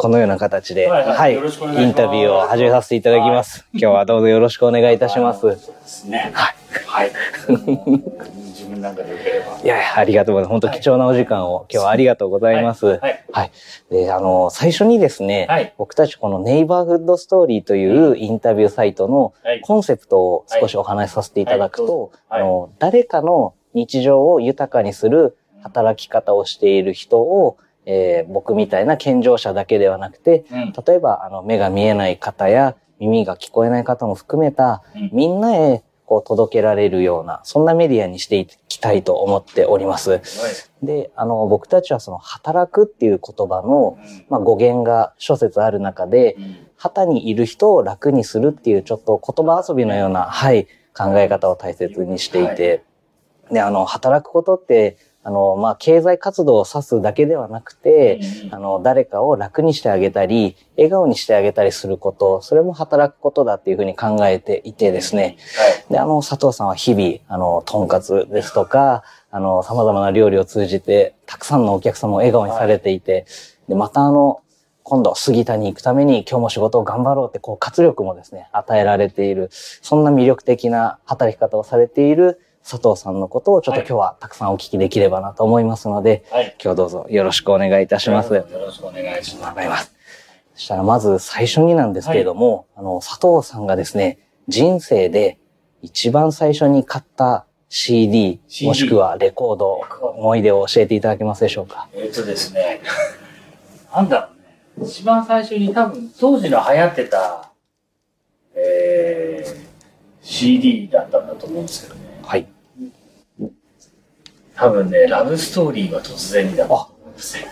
とこのような形で、はいはいインタビューを始めさせていただきます。今日はどうぞよろしくお願いいたします。そうですね。はい。はい。自分なんかでよければ。いやいや、ありがとうございます。本当貴重なお時間を今日はありがとうございます。ははいい。はいで、あの、最初にですね、はい僕たちこのネイバーフッドストーリーというインタビューサイトのはいコンセプトを少しお話しさせていただくと、はいあの、誰かの日常を豊かにする働き方をしている人を、えー僕みたいな健常者だけではなくて、うん。例えば、あの、目が見えない方や耳が聞こえない方も含めた、うん。みんなへこう届けられるような、そんなメディアにしていきたいと思っております。で、あの、僕たちはその働くっていう言葉の、まあ、語源が諸説ある中で、旗にいる人を楽にするっていうちょっと言葉遊びのような、はい、考え方を大切にしていて、で、あの、働くことって、あの、まあ、経済活動を指すだけではなくて、あの、誰かを楽にしてあげたり、笑顔にしてあげたりすること、それも働くことだっていうふうに考えていてですね。で、あの、佐藤さんは日々、あの、とんかつですとか、あの、様々な料理を通じて、たくさんのお客様を笑顔にされていて、で、またあの、今度、杉田に行くために今日も仕事を頑張ろうって、こう、活力もですね、与えられている、そんな魅力的な働き方をされている佐藤さんのことをちょっと今日はたくさんお聞きできればなと思いますので、はい。今日どうぞよろしくお願いいたします。よろしくお願いします。そしたらまず最初になんですけれども、あの、佐藤さんがですね、人生で一番最初に買った CD、CD もしくはレコード、思い出を教えていただけますでしょうか？えっ、とですね、なんだろうね。一番最初に多分当時の流行ってた、えー、CD だったんだと思うんですけどね。はい。多分ね、ラブストーリーは突然にだと思うんですよ。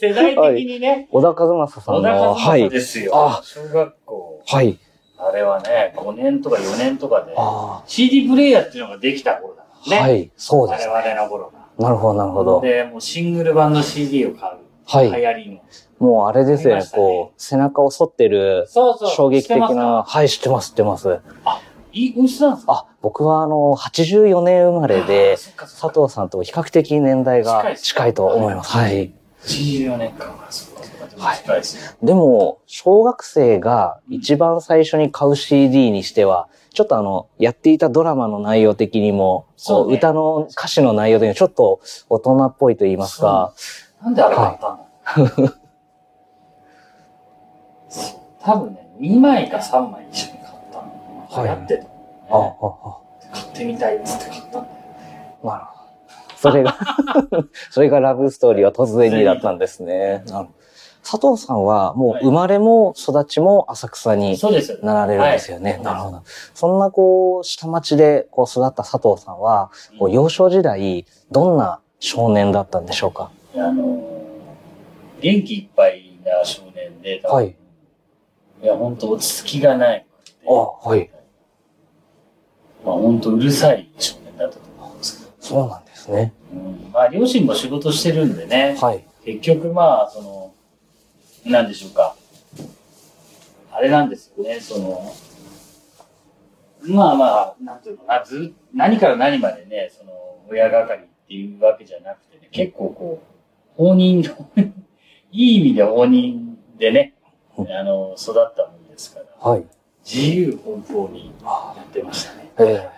世代的にね、小田和正さん小田の、和正ですよ。あ小学校。はい。あれはね、5年とか4年とかで、あ CD プレイヤーっていうのができた頃だもんね。はい。そうです。我々の頃が。なるほど、なるほど。で、もうシングル版の CD を買う。はい流行りの。もうあれですよね、ねこう、背中を反ってるそうそう。衝撃的な、か？はい、知ってます、知ってます。いい、おいしさなんですか？あ、僕はあの、84年生まれで、佐藤さんと比較的年代が近いと思います。はい。84年間がそうかそうか近いでも、小学生が一番最初に買う CD にしては、ちょっとあの、やっていたドラマの内容的にも、そう歌の歌詞の内容的にもちょっと大人っぽいと言いますか、なんであれ買ったんだそう多分ね、2枚か3枚一緒に買ったの。はい流行ってたあ、のね。あ、買ってみたいっつって買ったんだなるほど。それが、それがラブストーリーは突然にだったんですね。佐藤さんはもう生まれも育ちも浅草にそうですよね。なられるんですよね。はいなるほど。そんなこう、下町でこう育った佐藤さんは、こう幼少時代、どんな少年だったんでしょうか？あのー、元気いっぱいな少年で、はい。いや、本当落ち着きがない。あ、はい。まあ本当うるさい少年だったと思うんですけど。そうなんですね。うん、まあ両親も仕事してるんでね。はい。結局まあ、その、なんでしょうか。あれなんですよね、その、まあまあ、なんていうのかな、ず何から何までね、その、親係っていうわけじゃなくてね、結構こう、放任、いい意味で放任でね、あの、育ったもんですから、はい。自由奔放にやってましたね。ええ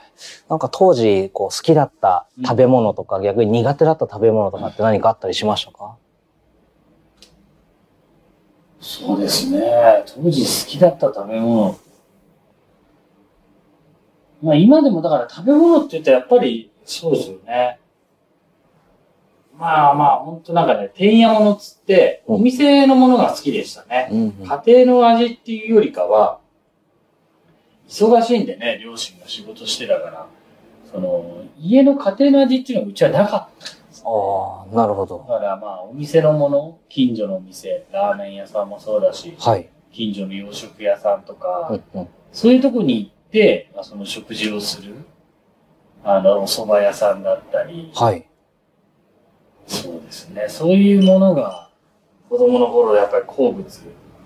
なんか当時、こう、好きだった食べ物とか、逆に苦手だった食べ物とかって何かあったりしましたか？そうですね。当時好きだった食べ物。まあ今でもだから食べ物って言ったらやっぱりそうですよね。まあまあ本当なんかね、てんやものっつって、うんお店のものが好きでしたね。うん家庭の味っていうよりかは、忙しいんでね、両親が仕事してたから、その、家の家庭の味っていうのはうちはなかった。ああ、なるほど。だからまあお店のもの、近所のお店、ラーメン屋さんもそうだし、はい。近所の洋食屋さんとか、うんうん。そういうとこに行って、まあ、その食事をする、あの、お蕎麦屋さんだったり、はい。そうですね、そういうものが、子供の頃やっぱり好物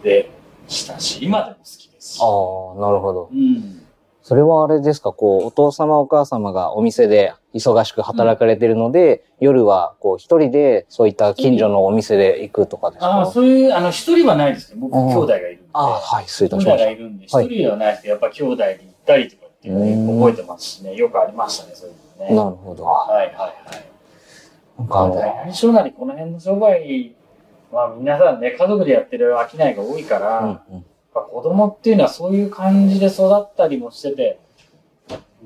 でしたし、今でも好きですし。ああ、なるほど。うん。それはあれですか、こう、お父様お母様がお店で忙しく働かれてるので、夜はこう一人でそういった近所のお店で行くとかですか？ああ、そういう、あの、一人はないですけど、僕、うん兄弟がいるんで。あはい、失礼いた兄弟しましがいるんで、一はい人ではないですけど、やっぱ兄弟で行ったりとかっていうのうんを覚えてますしね、よくありましたね、そういうのた。ね。なるほど。はいはいはい。なんかあの、大何小なりこの辺の商売、まあ皆さんね、家族でやってる商いが多いから、うんうんぱ子供っていうのはそういう感じで育ったりもしてて、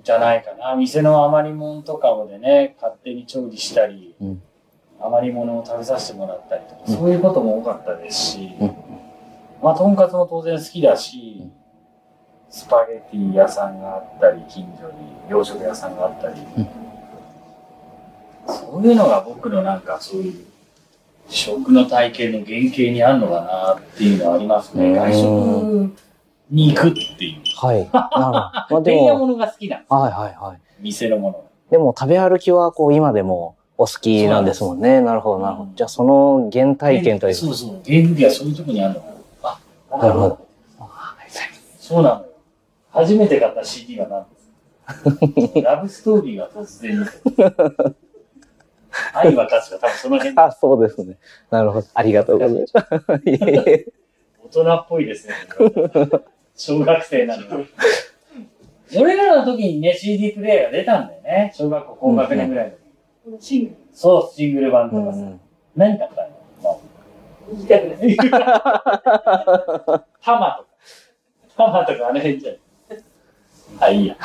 じゃないかな。店の余り物とかもでね、勝手に調理したり、うん。余り物を食べさせてもらったりとか、うん。そういうことも多かったですし、うん。まあ、とんかつも当然好きだし、うん。スパゲティ屋さんがあったり、近所に洋食屋さんがあったり、うん。そういうのが僕のなんかそういう食の体験の原型にあるのかなっていうのはありますね。うん外食に行くっていう。はい。なるほど。まあでも、店屋物が好きなんです。はいはいはい。店のもの。でも食べ歩きはこう今でもお好きなんですもんね。なるほどなるほど。じゃあその原体験というそうそう。原理はそういうとこにあるのかな。あ、なるほど。そうなのよ。初めて買った CD は何ですか？ラブストーリーが突然に。愛は確か多分その辺あ、そうですね。なるほど。ありがとうございます。大人っぽいですね。小学生なのに。俺らの時にね、CD プレイヤーが出たんだよね。小学校高学年ぐらいの時。シングそう、シングル版うとかさ。んうん何買ったの？まあル、自宅です。タマとか。タマとかあの辺じゃん。あ、いいや。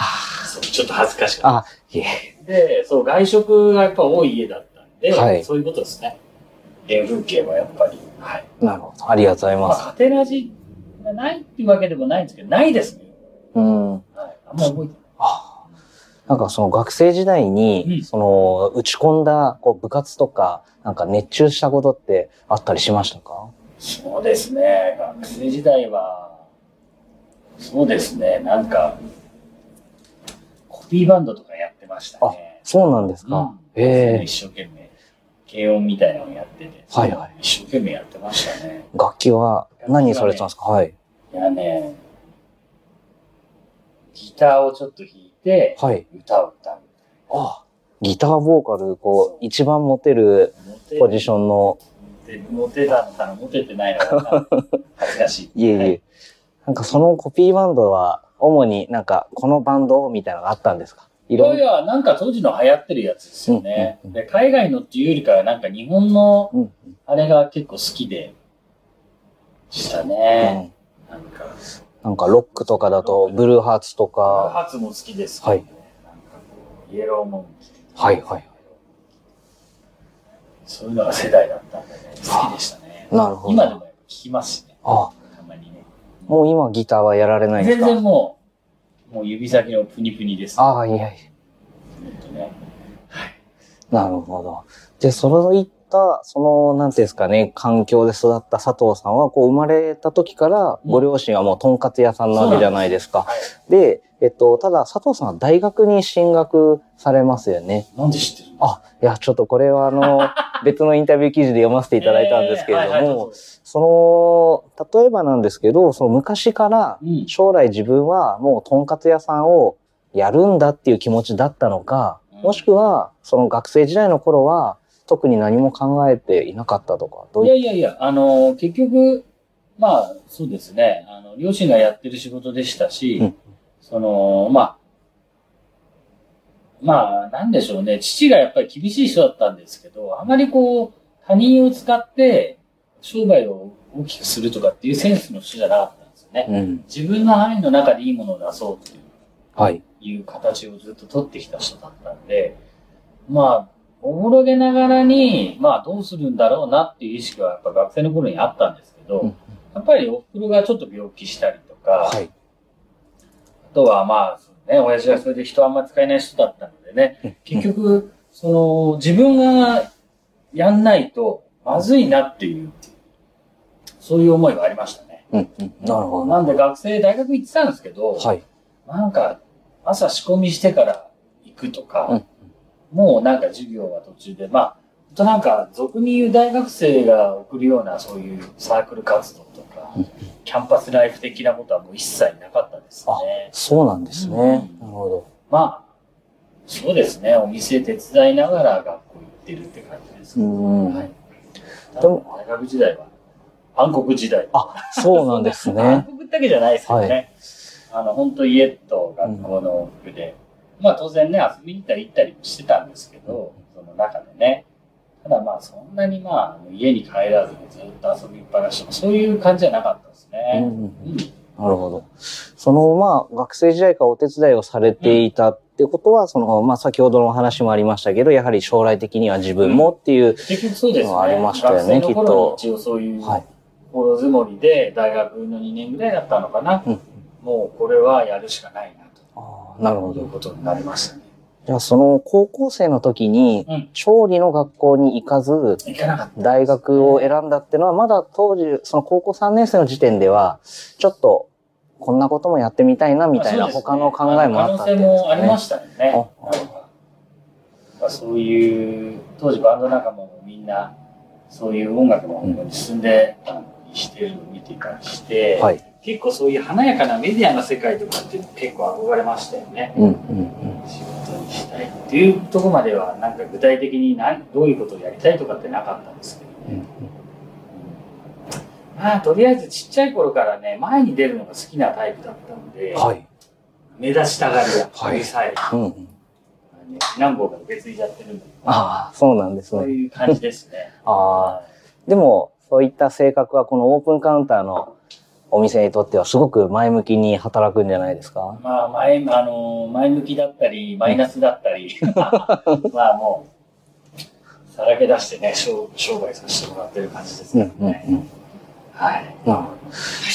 そうちょっと恥ずかしかっ。た。で、そう、外食がやっぱ多い家だったんで、はいそういうことですね。原風景はやっぱり。はい。なるほど。ありがとうございまます。あ、家庭の味がないっていうわけでもないんですけど、ないですね。うん。はい。あんま覚えてない。あなんかその学生時代うんに、その打ち込んだこう部活とか、なんか熱中したことってあったりしましたか？そうですね。学生時代は、そうですね。なんか、コピーバンドとかましたね。そうなんですかうん。ええ一生懸命、軽音みたいなのをやってて、はいはい一生懸命やってましたね。楽器は何されてたんですか？はい。いやね、ギターをちょっと弾いて、はい。歌を歌う。あ、ギターボーカル、こう、一番モテるポジションの、モテたのかなモテてないのかな恥ずかしい。いえいえ、はいなんかそのコピーバンドは、主になんか、このバンドみたいなのがあったんですか？いろんいやいや、なんか当時の流行ってるやつですよね。うんうんで海外のっていうよりかは、なんか日本のうんあれが結構好きでしたね。うんなんか、なんかロックとかだと、ブルーハーツとか、ハーツも好きですけどね。なんかこうイエローモンキー。はいはい。そういうのが世代だったんでね、好きでしたね。なるほど。今でもやっぱ聞きますしね。あ、たまにね。もう今ギターはやられないんで全すか？然もう、もう指先のプニプニです。ああ、いやいや。ほんとね。なるほど。で、そういった、その、なんていうんですかね、環境で育った佐藤さんは、こう、生まれた時から、うんご両親はもう、とんかつ屋さんなわけじゃないですか。はい。で、えっと、ただ、佐藤さんは大学に進学されますよね。なんで知ってるの？あ、いや、ちょっとこれは、あの、別のインタビュー記事で読ませていただいたんですけれども、えーはいはいどうぞその、例えばなんですけど、その昔から、うん。将来自分はもうとんかつ屋さんをやるんだっていう気持ちだったのか、うんもしくはその学生時代の頃は特に何も考えていなかったとか、どういいやいやいや、あの、結局、まあ、そうですね。あの、両親がやってる仕事でしたし、うんその、まあ、まあ、なんでしょうね。父がやっぱり厳しい人だったんですけど、あまりこう、他人を使って商売を大きくするとかっていうセンスの人じゃなかったんですよね。うん。自分の範囲の中でいいものを出そうっていうはい。いう形をずっと取ってきた人だったんで、まあ、おぼろげながらに、まあどうするんだろうなっていう意識はやっぱ学生の頃にあったんですけど、うんやっぱりお袋がちょっと病気したりとか、はい。あとはまあ、ね、親父がそれで人あんま使えない人だったのでね、結局、その、自分がやんないとまずいなっていう、そういう思いがありましたね。うん。うん。なるほど。なんで学生、大学行ってたんですけど、はい。なんか、朝仕込みしてから行くとか、うんもうなんか授業は途中で、まあ、となんか、俗に言う大学生が送るようなそういうサークル活動とか、キャンパスライフ的なことはもう一切なかったですね。そうなんですね。うんなるほど。まあ、そうですね。お店手伝いながら学校行ってるって感じですけど。うんはい。でも大学時代は、暗黒時代。あ、そうなんです暗ね。黒だけじゃないですけどね。はあの、本当家と学校の往復で、まあ当然ね、遊びに行ったり行ったりもしてたんですけど、その中でね。ただまあそんなにまあ家に帰らずにずっと遊びっぱなしとか、そういう感じじゃなかったですね。うんうんなるほど。その、まあ、学生時代からお手伝いをされていたってことは、その、まあ、先ほどのお話もありましたけど、やはり将来的には自分もっていう、結局そうですね。ありましたよね学生の頃に一応そういうはい。心積もりで大学の2年ぐらいだったのかな。うんもうこれはやるしかないなああ、なるほというど。ことになりましたね。じゃあ、その、高校生の時にうん、調理の学校に行かず。大学を選んだっていうのは、まだ当時、その高校3年生の時点では、ちょっと、こんなこともやってみたいな、みたいな他の考えもあったっていうん可能性。もありましたよね。そういう、当時バンド仲間もみんな、そういう音楽の方向に進んでたりしてるのを見てたりして、はい。結構そういう華やかなメディアの世界とかっていうの結構憧れましたよね。うん、うん、うん。仕事にしたいっていうところまでは、なんか具体的に何どういうことをやりたいとかってなかったんですけどね。まあ、とりあえずちっちゃい頃からね、前に出るのが好きなタイプだったので、はい。目立ちたがりや、はいうるさい。うんうん。何本か受け継いじゃってるんで、ああ、そうなんですね。そういう感じですね。ああ。でも、そういった性格はこのオープンカウンターのお店にとってはすごく前向きに働くんじゃないですか？まあ、前、あの、前向きだったり、マイナスだったり、まあもう、さらけ出してね、商商売させてもらってる感じですうんうん。うん。はい。な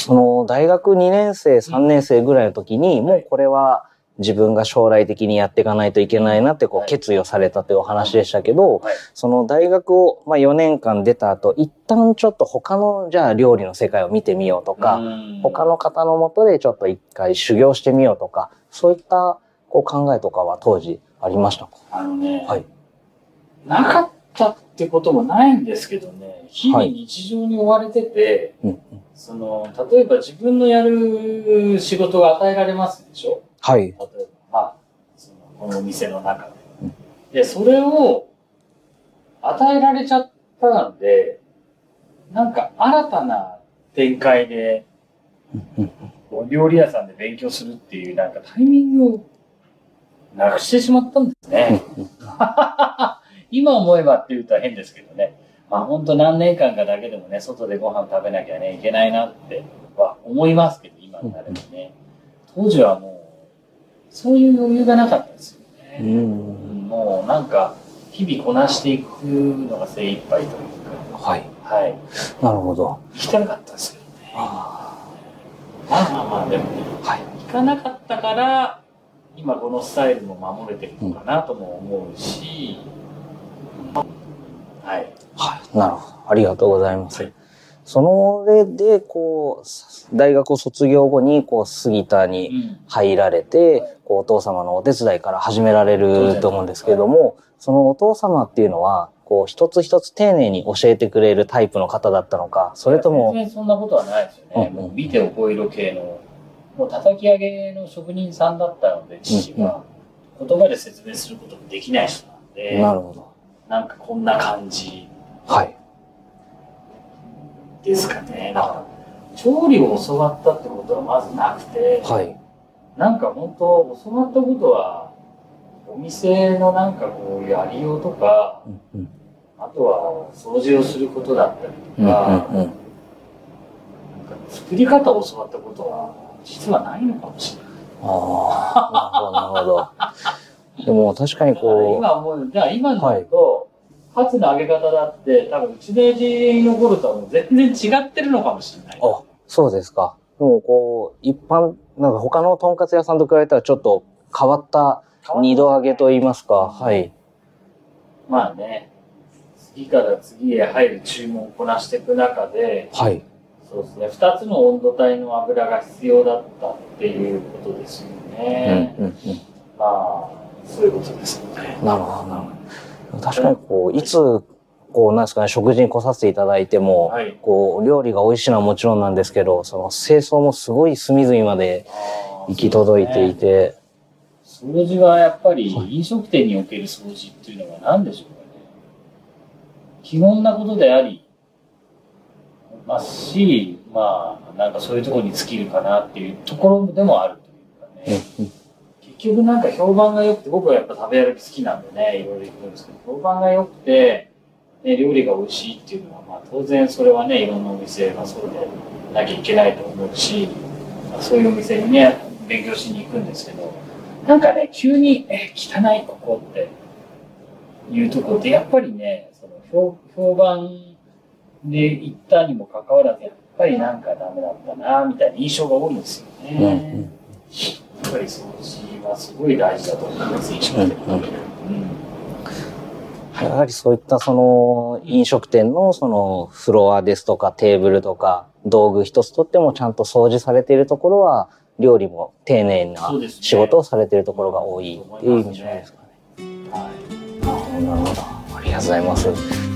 その大学2年生、3年生ぐらいの時に、もうこれは自分が将来的にやっていかないといけないなってこうはい。決意をされたというお話でしたけど、はい。その大学をまあ4年間出た後、一旦ちょっと他のじゃあ料理の世界を見てみようとか、うん。他の方のもとでちょっと一回修行してみようとか、そういったこう考えとかは当時ありましたか？あのね、はい。なかったってこともないんですけどね、日々日常に追われてて、うんうん。その、例えば自分のやる仕事が与えられますでしょ？はい。例えば、まあ、そのこのお店の中で。で、それを与えられちゃったんで、なんか新たな展開で、お料理屋さんで勉強するっていう、なんかタイミングをなくしてしまったんですね。今思えばって言うと変ですけどね。まあ本当何年間かだけでもね、外でご飯食べなきゃね、いけないなっては思いますけど、今になればね。当時はもう、そういう余裕がなかったですようね。ん。もうなんか、日々こなしていくのが精一杯というはい。か、はい。なるほど。行きたかったですけどね。あまあまあまあ、でもね、ーはい。行かなかったから、今このスタイルも守れてるのかなとも思うし、はい。はい。なるほど。ありがとうございます。はいその上で、こう、大学を卒業後に、こう、杉田にうん入られて、こう、お父様のお手伝いから始められると思うんですけれども、そのお父様っていうのは、こう、一つ一つ丁寧に教えてくれるタイプの方だったのか、それとも、全然そんなことはないですよね。うんもう見て覚えろ系の、もう叩き上げの職人さんだったので、父が。言葉で説明することもできない人なんで、なるほど。なんかこんな感じはい。ですかね。だから、調理を教わったってことはまずなくて、はい。なんか本当、教わったことは、お店のなんかこう、やりようとか、うんうんあとは掃除をすることだったりうんとか、うんうんなんか作り方を教わったことは、実はないのかもしれない。ああ、なるほど、なるほど。でも確かにこ今思う、じゃあ今のと、カツの揚げ方だって、多分うちの親父の頃とはもう全然違ってるのかもしれない。う、あ、そうですか。でもこう、一般、なんか他のとんかつ屋さんと比べたらちょっと変わった二度揚げと言いますか、はい。まあね、次から次へ入る注文をこなしていく中で、はい。そうですね、二つの温度帯の油が必要だったっていうことですようんね。うんうん。まあ、そういうことですよね。なるほど、なるほど。確かにこう、いつこう、なんですかね、食事に来させていただいても、はい。こう、料理が美味しいのはもちろんなんですけど、その清掃もすごい隅々まで行き届いていて、掃除はやっぱり飲食店における掃除っていうのは何でしょうかね。基本なことでありますし、まあ、なんかそういうところに尽きるかなっていうところでもあるというかね。結局なんか評判が良くて、僕はやっぱ食べ歩き好きなんでね、いろいろ行くんですけど、評判が良くて、ね、料理が美味しいっていうのは、まあ当然それはね、いろんなお店がそうでなきゃいけないと思うし、まあそういうお店にね、勉強しに行くんですけど、なんかね、急に、え、汚いここっていうところで、やっぱりね、その評評判で行ったにもかかわらず、やっぱりなんかダメだったな、みたいな印象が多いんですよね。うんうんやっぱり掃除はすごい大事だと思います、飲食店。うんうんうんやはりそういったその飲食店のそのフロアですとかテーブルとか道具一つとってもちゃんと掃除されているところは料理も丁寧な仕事をされているところが多いっていう印象ですかね。はいなるほど。ありがとうございます。